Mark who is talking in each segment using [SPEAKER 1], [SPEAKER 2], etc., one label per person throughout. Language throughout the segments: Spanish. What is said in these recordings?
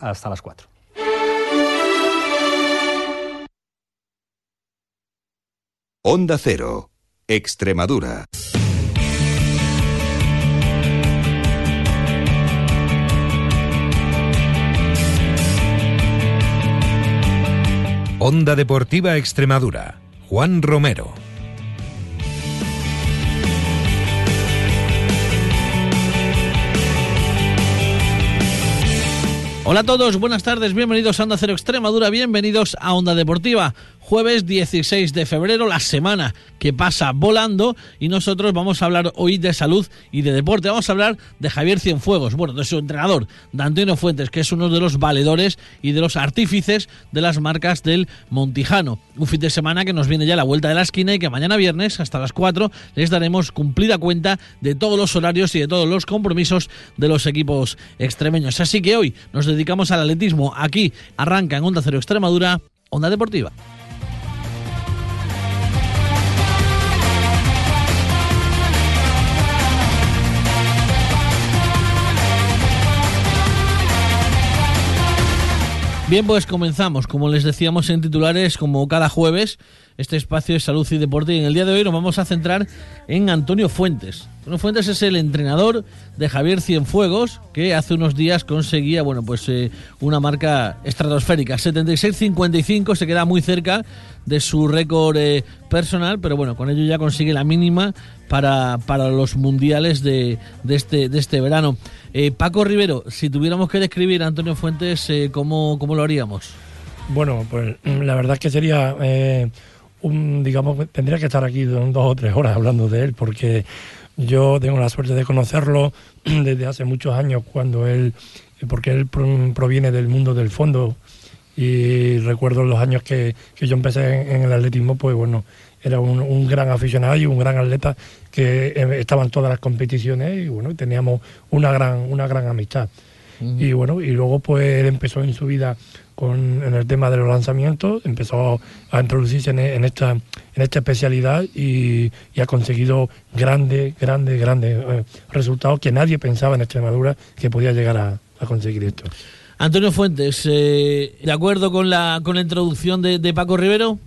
[SPEAKER 1] hasta las 4.
[SPEAKER 2] Onda Cero, Extremadura.
[SPEAKER 3] Onda Deportiva Extremadura. Juan Romero.
[SPEAKER 4] Hola a todos, buenas tardes, bienvenidos a Onda Cero Extremadura, bienvenidos a Onda Deportiva jueves 16 de febrero, la semana que pasa volando y nosotros vamos a hablar hoy de salud y de deporte. Vamos a hablar de Javier Cienfuegos, bueno, de su entrenador, de Antonio Fuentes, que es uno de los valedores y de los artífices de las marcas del Montijano. Un fin de semana que nos viene ya a la vuelta de la esquina y que mañana viernes hasta las 4 les daremos cumplida cuenta de todos los horarios y de todos los compromisos de los equipos extremeños. Así que hoy nos dedicamos al atletismo. Aquí arranca en Onda Cero Extremadura, Onda Deportiva. Bien, pues comenzamos. Como les decíamos en titulares, como cada jueves, este espacio de salud y deporte. Y en el día de hoy nos vamos a centrar en Antonio Fuentes. Antonio Fuentes es el entrenador de Javier Cienfuegos, que hace unos días conseguía, bueno, pues eh, una marca estratosférica. 76-55, se queda muy cerca de su récord eh, personal, pero bueno, con ello ya consigue la mínima para, para los mundiales de, de, este, de este verano. Eh, Paco Rivero, si tuviéramos que describir a Antonio Fuentes, eh, ¿cómo, ¿cómo, lo haríamos?
[SPEAKER 5] Bueno, pues la verdad es que sería eh, un, digamos, tendría que estar aquí dos o tres horas hablando de él, porque yo tengo la suerte de conocerlo desde hace muchos años, cuando él, porque él proviene del mundo del fondo, y recuerdo los años que, que yo empecé en, el atletismo, pues bueno, era un, un, gran aficionado y un gran atleta que estaba en todas las competiciones y bueno, teníamos una gran, una gran amistad. Y bueno, y luego pues él empezó en su vida con, en el tema de los lanzamientos, empezó a introducirse en, en esta, en esta especialidad y, y, ha conseguido grandes, grandes, grandes eh, resultados que nadie pensaba en Extremadura que podía llegar a, a conseguir esto.
[SPEAKER 4] Antonio Fuentes, eh, ¿de acuerdo con la, con la introducción de, de, Paco Rivero?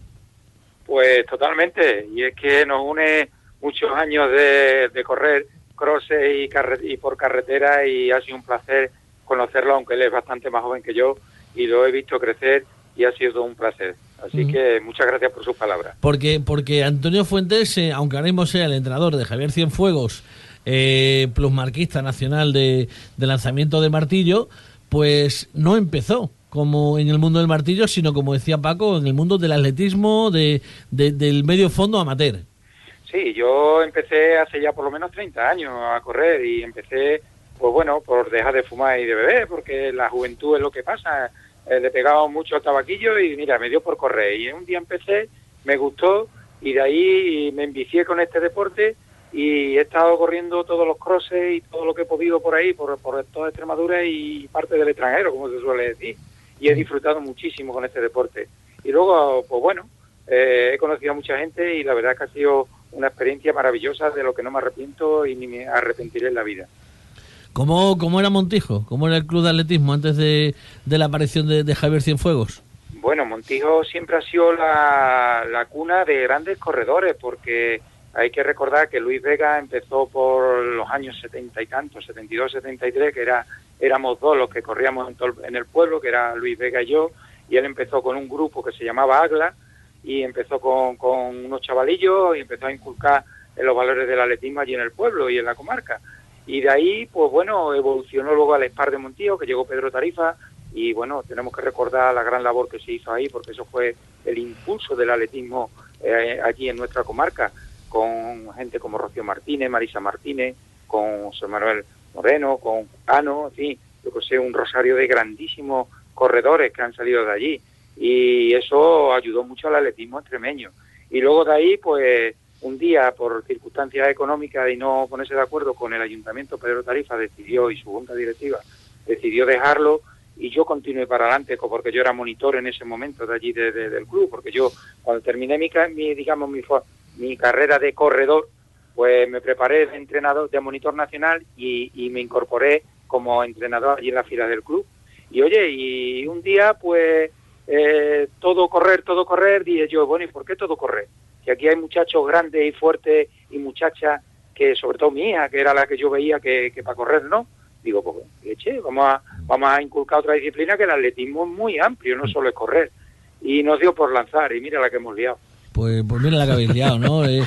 [SPEAKER 6] Pues totalmente, y es que nos une muchos años de, de correr crosses y, y por carretera y ha sido un placer conocerlo, aunque él es bastante más joven que yo y lo he visto crecer y ha sido un placer. Así mm. que muchas gracias por sus palabras.
[SPEAKER 4] Porque, porque Antonio Fuentes, eh, aunque ahora mismo sea el entrenador de Javier Cienfuegos, eh, plusmarquista nacional de, de lanzamiento de martillo, pues no empezó como en el mundo del martillo, sino como decía Paco, en el mundo del atletismo, de, de, del medio fondo amateur.
[SPEAKER 6] Sí, yo empecé hace ya por lo menos 30 años a correr y empecé, pues bueno, por dejar de fumar y de beber, porque la juventud es lo que pasa. Eh, le pegaba mucho al tabaquillo y mira, me dio por correr. Y un día empecé, me gustó y de ahí me envicié con este deporte y he estado corriendo todos los crosses y todo lo que he podido por ahí, por, por toda Extremadura y parte del extranjero, como se suele decir. Y he disfrutado muchísimo con este deporte. Y luego, pues bueno, eh, he conocido a mucha gente y la verdad que ha sido una experiencia maravillosa de lo que no me arrepiento y ni me arrepentiré en la vida.
[SPEAKER 4] ¿Cómo, cómo era Montijo? ¿Cómo era el club de atletismo antes de, de la aparición de, de, Javier Cienfuegos?
[SPEAKER 6] Bueno, Montijo siempre ha sido la, la cuna de grandes corredores porque hay que recordar que Luis Vega empezó por los años setenta y tantos, 72, 73, que era, éramos dos los que corríamos en, en, el pueblo, que era Luis Vega y yo, y él empezó con un grupo que se llamaba Agla, y empezó con, con unos chavalillos y empezó a inculcar en los valores del atletismo allí en el pueblo y en la comarca. Y de ahí, pues bueno, evolucionó luego al Spar de Montío, que llegó Pedro Tarifa, y bueno, tenemos que recordar la gran labor que se hizo ahí, porque eso fue el impulso del atletismo eh, allí en nuestra comarca con gente como Rocío Martínez, Marisa Martínez, con José Manuel Moreno, con Cano, en fin, yo que sé, un rosario de grandísimos corredores que han salido de allí. Y eso ayudó mucho al atletismo extremeño. Y luego de ahí, pues, un día, por circunstancias económicas y no ponerse de acuerdo con el ayuntamiento, Pedro Tarifa decidió, y su junta directiva, decidió dejarlo y yo continué para adelante porque yo era monitor en ese momento de allí de, de, del club, porque yo cuando terminé mi, mi digamos mi, mi carrera de corredor, pues me preparé de entrenador, de monitor nacional y, y, me incorporé como entrenador allí en la fila del club. Y oye, y un día pues eh, todo correr, todo correr, dije yo, bueno, ¿y por qué todo correr? Que aquí hay muchachos grandes y fuertes y muchachas que, sobre todo mía, que era la que yo veía que, que para correr no. Digo, pues, eche, vamos a, vamos a inculcar otra disciplina que el atletismo es muy amplio, no solo es correr. Y nos dio por lanzar, y mira la que hemos liado.
[SPEAKER 4] Pues, pues mira la que habéis liado, ¿no? Eh,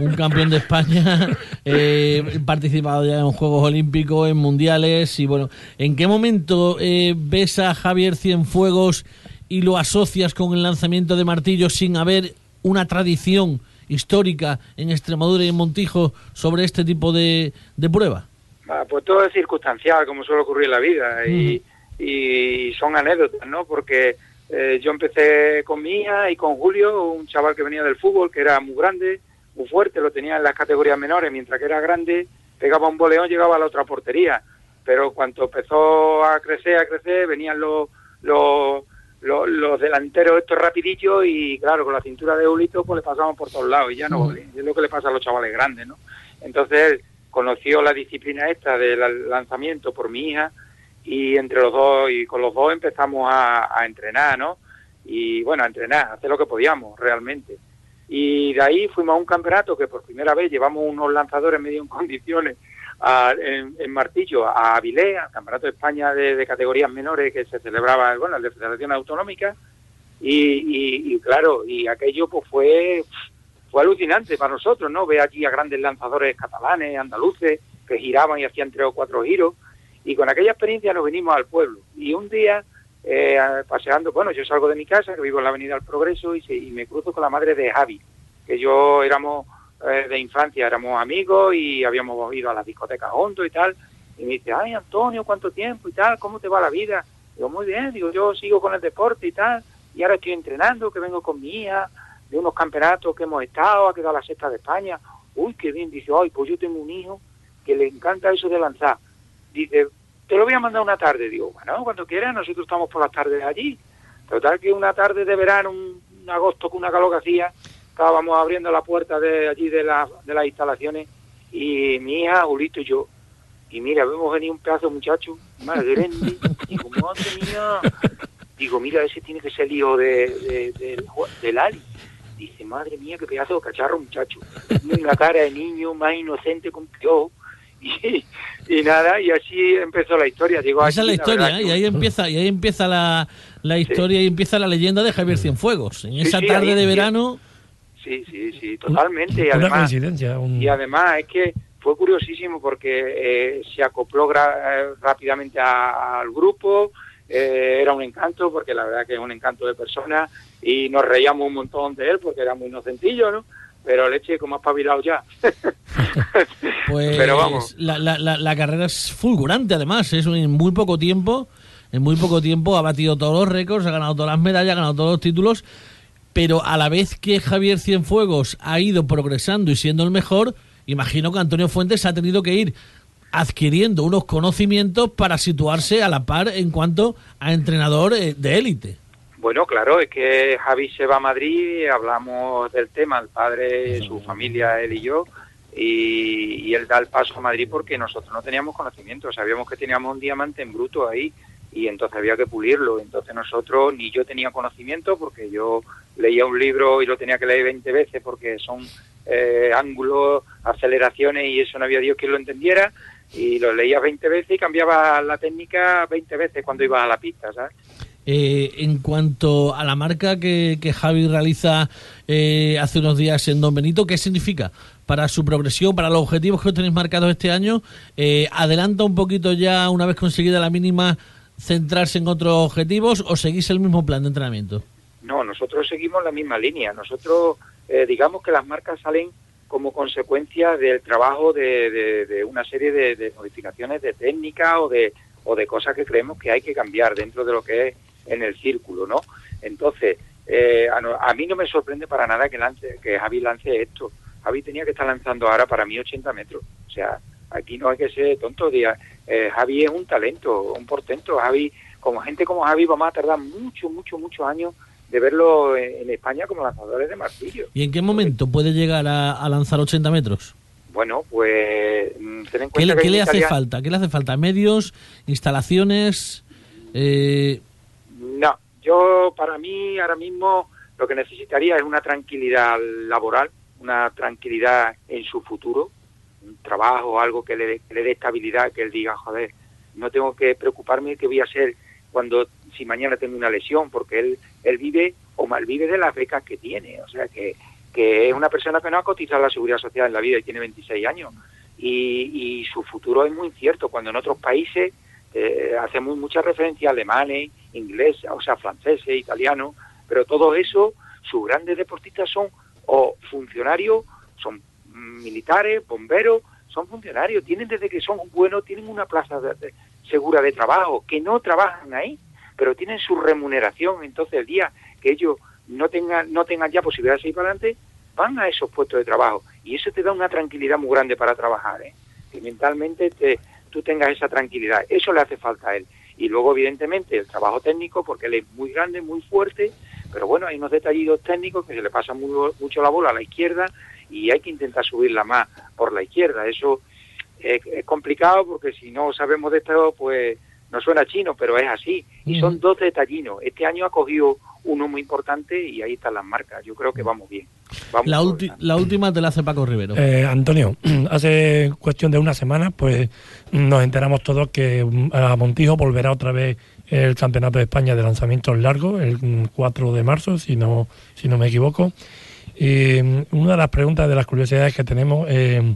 [SPEAKER 4] un campeón de España, eh, participado ya en Juegos Olímpicos, en Mundiales, y bueno, ¿en qué momento eh, ves a Javier Cienfuegos y lo asocias con el lanzamiento de martillos sin haber una tradición histórica en Extremadura y en Montijo sobre este tipo de, de prueba?
[SPEAKER 6] Ah, pues todo es circunstancial, como suele ocurrir en la vida, y, y son anécdotas, ¿no? Porque eh, yo empecé con mi hija y con Julio, un chaval que venía del fútbol, que era muy grande, muy fuerte, lo tenía en las categorías menores, mientras que era grande, pegaba un boleón, llegaba a la otra portería. Pero cuando empezó a crecer, a crecer, venían los, los, los, los delanteros estos rapidillos y claro, con la cintura de Ulito pues le pasaban por todos lados y ya no, es lo que le pasa a los chavales grandes, ¿no? Entonces él conoció la disciplina esta del lanzamiento por mi hija y entre los dos y con los dos empezamos a, entrenar, ¿no? Y bueno, a entrenar, hacer lo que podíamos realmente. Y de ahí fuimos a un campeonato que por primera vez llevamos unos lanzadores medio en condiciones a, en, Martillo a Avilés, al Campeonato de España de, categorías menores que se celebraba, bueno, el de Federación Autonómica. Y, y, claro, y aquello pues fue, fue alucinante para nosotros, ¿no? Ver aquí a grandes lanzadores catalanes, andaluces, que giraban y hacían tres o cuatro giros y con aquella experiencia nos vinimos al pueblo. Y un día, eh, paseando, bueno, yo salgo de mi casa, que vivo en la Avenida del Progreso, y, se, y me cruzo con la madre de Javi, que yo éramos eh, de infancia, éramos amigos y habíamos ido a la discoteca juntos y tal. Y me dice, ay, Antonio, ¿cuánto tiempo y tal? ¿Cómo te va la vida? Digo, muy bien, digo, yo sigo con el deporte y tal, y ahora estoy entrenando, que vengo con mi hija, de unos campeonatos que hemos estado, ha quedado la sexta de España. Uy, qué bien, dice, ay, pues yo tengo un hijo que le encanta eso de lanzar dice, te lo voy a mandar una tarde. Digo, bueno, cuando quieras, nosotros estamos por las tardes allí. Total que una tarde de verano, un, agosto con una calor que hacía, estábamos abriendo la puerta de allí de, la, de las instalaciones y mi hija, Julito y yo, y mira, vemos venir un pedazo de muchacho, más grande, digo, madre mía, digo, mira, ese tiene que ser el hijo de, de, de. Dice, madre mía, qué pedazo de cacharro, muchacho. Una cara de niño más inocente con piojo. Y, y, nada, y así empezó la historia. Digo,
[SPEAKER 4] Esa es la historia, ¿eh? y ahí empieza, y ahí empieza la, la historia sí. y empieza la leyenda de Javier Cienfuegos. En esa sí, tarde de verano.
[SPEAKER 6] Sí, sí, sí, totalmente. Y además,
[SPEAKER 5] coincidencia. Un...
[SPEAKER 6] Y además es que fue curiosísimo porque eh, se acopló eh, rápidamente a, al grupo, eh, era un encanto, porque la verdad que es un encanto de persona, y nos reíamos un montón de él porque era muy inocentillo, ¿no? Pero leche como ha espabilado ya.
[SPEAKER 4] pues pero vamos. La, la, la, carrera es fulgurante además, es en muy poco tiempo, en muy poco tiempo ha batido todos los récords, ha ganado todas las medallas, ha ganado todos los títulos, pero a la vez que Javier Cienfuegos ha ido progresando y siendo el mejor, imagino que Antonio Fuentes ha tenido que ir adquiriendo unos conocimientos para situarse a la par en cuanto a entrenador eh, de élite.
[SPEAKER 6] Bueno, claro, es que Javi se va a Madrid, hablamos del tema, el padre, su familia, él y yo, y, y, él da el paso a Madrid porque nosotros no teníamos conocimiento, sabíamos que teníamos un diamante en bruto ahí y entonces había que pulirlo. Entonces nosotros, ni yo tenía conocimiento porque yo leía un libro y lo tenía que leer 20 veces porque son eh, ángulos, aceleraciones y eso no había Dios quien lo entendiera y lo leía 20 veces y cambiaba la técnica 20 veces cuando iba a la pista, ¿sabes?
[SPEAKER 4] Eh, en cuanto a la marca que, que Javi realiza eh, hace unos días en Don Benito, ¿qué significa para su progresión, para los objetivos que tenéis marcados este año? Eh, ¿Adelanta un poquito ya, una vez conseguida la mínima, centrarse en otros objetivos o seguís el mismo plan de entrenamiento?
[SPEAKER 6] No, nosotros seguimos la misma línea. Nosotros, eh, digamos que las marcas salen como consecuencia del trabajo de, una serie de, de modificaciones de técnica o de, o de cosas que creemos que hay que cambiar dentro de lo que es en el círculo, ¿no? Entonces, eh, a, a, mí no me sorprende para nada que lance, que Javi lance esto. Javi tenía que estar lanzando ahora para mí 80 metros. O sea, aquí no hay que ser tonto. Eh, Javi es un talento, un portento. Javi, como gente como Javi, vamos a tardar mucho, mucho, muchos años de verlo en, en España como lanzadores de martillo.
[SPEAKER 4] ¿Y en qué momento puede llegar a, a lanzar 80 metros?
[SPEAKER 6] Bueno, pues
[SPEAKER 4] ten en cuenta ¿Qué, que ¿qué le hace falta? ¿Qué le hace falta? ¿Medios? ¿Instalaciones? Eh,
[SPEAKER 6] yo para mí ahora mismo lo que necesitaría es una tranquilidad laboral, una tranquilidad en su futuro, un trabajo, algo que le, que le dé estabilidad, que él diga, joder, no tengo que preocuparme de qué voy a hacer cuando si mañana tengo una lesión, porque él él vive o malvive de las becas que tiene, o sea que, que es una persona que no ha cotizado la seguridad social en la vida y tiene 26 años. Y, y su futuro es muy incierto cuando en otros países eh, hacemos mucha referencia a alemanes, ingleses, o sea, franceses, italianos, pero todo eso, sus grandes deportistas son o funcionarios, son militares, bomberos, son funcionarios, tienen desde que son buenos, tienen una plaza segura de trabajo, que no trabajan ahí, pero tienen su remuneración, entonces el día que ellos no tengan, no tengan ya posibilidad de seguir para adelante, van a esos puestos de trabajo y eso te da una tranquilidad muy grande para trabajar, ¿eh? que mentalmente te, tú tengas esa tranquilidad, eso le hace falta a él. Y luego, evidentemente, el trabajo técnico, porque él es muy grande, muy fuerte, pero bueno, hay unos detallitos técnicos que se le pasa muy, mucho la bola a la izquierda y hay que intentar subirla más por la izquierda. Eso es, es complicado porque si no sabemos de esto, pues no suena chino, pero es así. Y son dos detallinos. Este año ha cogido uno muy importante y ahí están las marcas. Yo creo que vamos bien. Vamos
[SPEAKER 4] la, ulti- la última te la hace Paco Rivero.
[SPEAKER 5] Eh, Antonio, hace cuestión de una semana, pues nos enteramos todos que mm, a Montijo volverá otra vez el Campeonato de España de lanzamientos largos, el mm, 4 de marzo, si no, si no me equivoco. Y mm, una de las preguntas, de las curiosidades que tenemos, eh,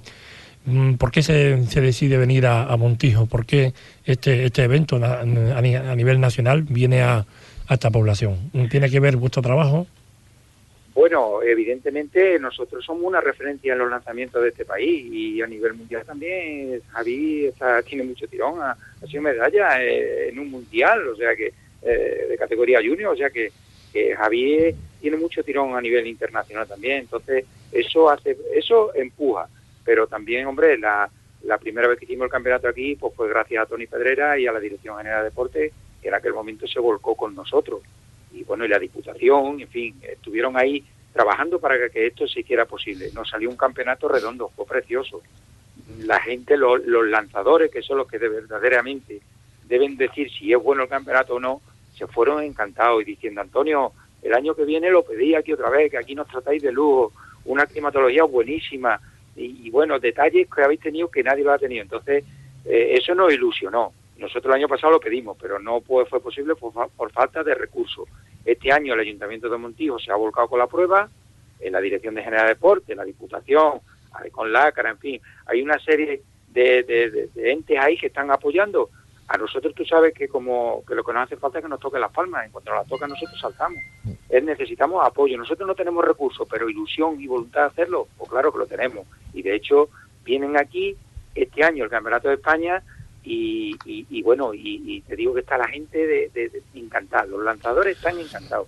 [SPEAKER 5] mm, ¿por qué se, se decide venir a, a Montijo? ¿Por qué este, este evento a, ni- a nivel nacional viene a, a esta población? ¿Tiene que ver vuestro trabajo?
[SPEAKER 6] Bueno, evidentemente nosotros somos una referencia en los lanzamientos de este país y a nivel mundial también. Javi está- tiene mucho tirón, ha, ha sido medalla eh, en un mundial, o sea que eh, de categoría junior, o sea que, que Javi tiene mucho tirón a nivel internacional también, entonces eso hace, eso empuja, pero también, hombre, la, la primera vez que hicimos el campeonato aquí, pues fue gracias a Tony Pedrera y a la Dirección General de Deportes, que en aquel momento se volcó con nosotros y bueno, y la Diputación, en fin, estuvieron ahí trabajando para que, esto se hiciera posible. Nos salió un campeonato redondo, fue precioso. La gente, lo- los lanzadores, que son los que de verdaderamente deben decir si es bueno el campeonato o no, se fueron encantados y diciendo, Antonio, el año que viene lo pedí aquí otra vez, que aquí nos tratáis de lujo, una climatología buenísima y, y bueno, detalles que habéis tenido que nadie lo ha tenido. Entonces, eh, eso nos ilusionó. Nosotros el año pasado lo pedimos, pero no fue, posible por, por falta de recursos. Este año el Ayuntamiento de Montijo se ha volcado con la prueba, en la Dirección de General de Deporte, la Diputación, con Lácara, en fin, hay una serie de entes ahí que están apoyando. A nosotros tú sabes que como que lo que nos hace falta es que nos toquen las palmas, en cuanto nos las tocan nosotros saltamos. Es, necesitamos apoyo. Nosotros no tenemos recursos, pero ilusión y voluntad de hacerlo, pues claro que lo tenemos. Y de hecho vienen aquí este año el Campeonato de España y, y- y bueno, y, te digo que está la gente de, encantada, los lanzadores están encantados.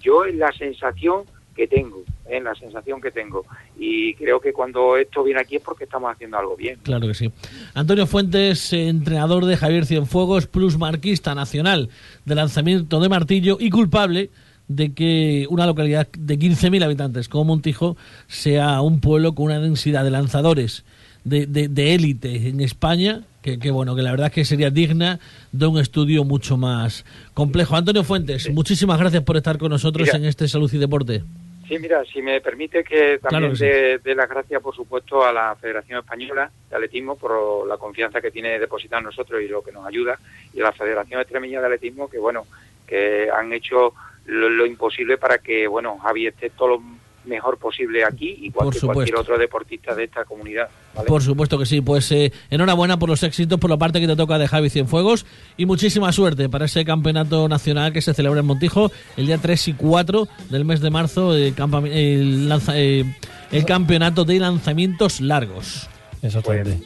[SPEAKER 6] Yo es la sensación que tengo, es la sensación que tengo. Y creo que cuando esto viene aquí es porque estamos haciendo algo bien.
[SPEAKER 4] Claro que sí. Antonio Fuentes, entrenador de Javier Cienfuegos, plus marquista nacional de lanzamiento de martillo y culpable de que una localidad de 15.000 habitantes como Montijo sea un pueblo con una densidad de lanzadores de, de, de élite en España, que, que bueno, que la verdad es que sería digna de un estudio mucho más complejo. Antonio Fuentes, muchísimas gracias por estar con nosotros
[SPEAKER 6] Mira.
[SPEAKER 4] en este Salud y Deporte.
[SPEAKER 6] Sí, mira, si me permite que
[SPEAKER 4] Claro
[SPEAKER 6] también
[SPEAKER 4] sí.
[SPEAKER 6] dé dé las gracias, por supuesto, a la Federación Española de Atletismo por la confianza que tiene depositada en nosotros y lo que nos ayuda, y a la Federación Extremeña de Atletismo, que bueno, que han hecho lo, lo imposible para que, bueno, Javi esté todo lo mejor posible aquí, igual
[SPEAKER 4] Por
[SPEAKER 6] que cualquier otro deportista de esta comunidad. ¿vale?
[SPEAKER 4] Por supuesto que sí, pues eh, enhorabuena por los éxitos por la parte que te toca de Javi Cienfuegos y muchísima suerte para ese campeonato nacional que se celebra en Montijo el día 3 y 4 del mes de marzo, el, el lanza- eh, el campeonato de lanzamientos largos.
[SPEAKER 5] Exactamente.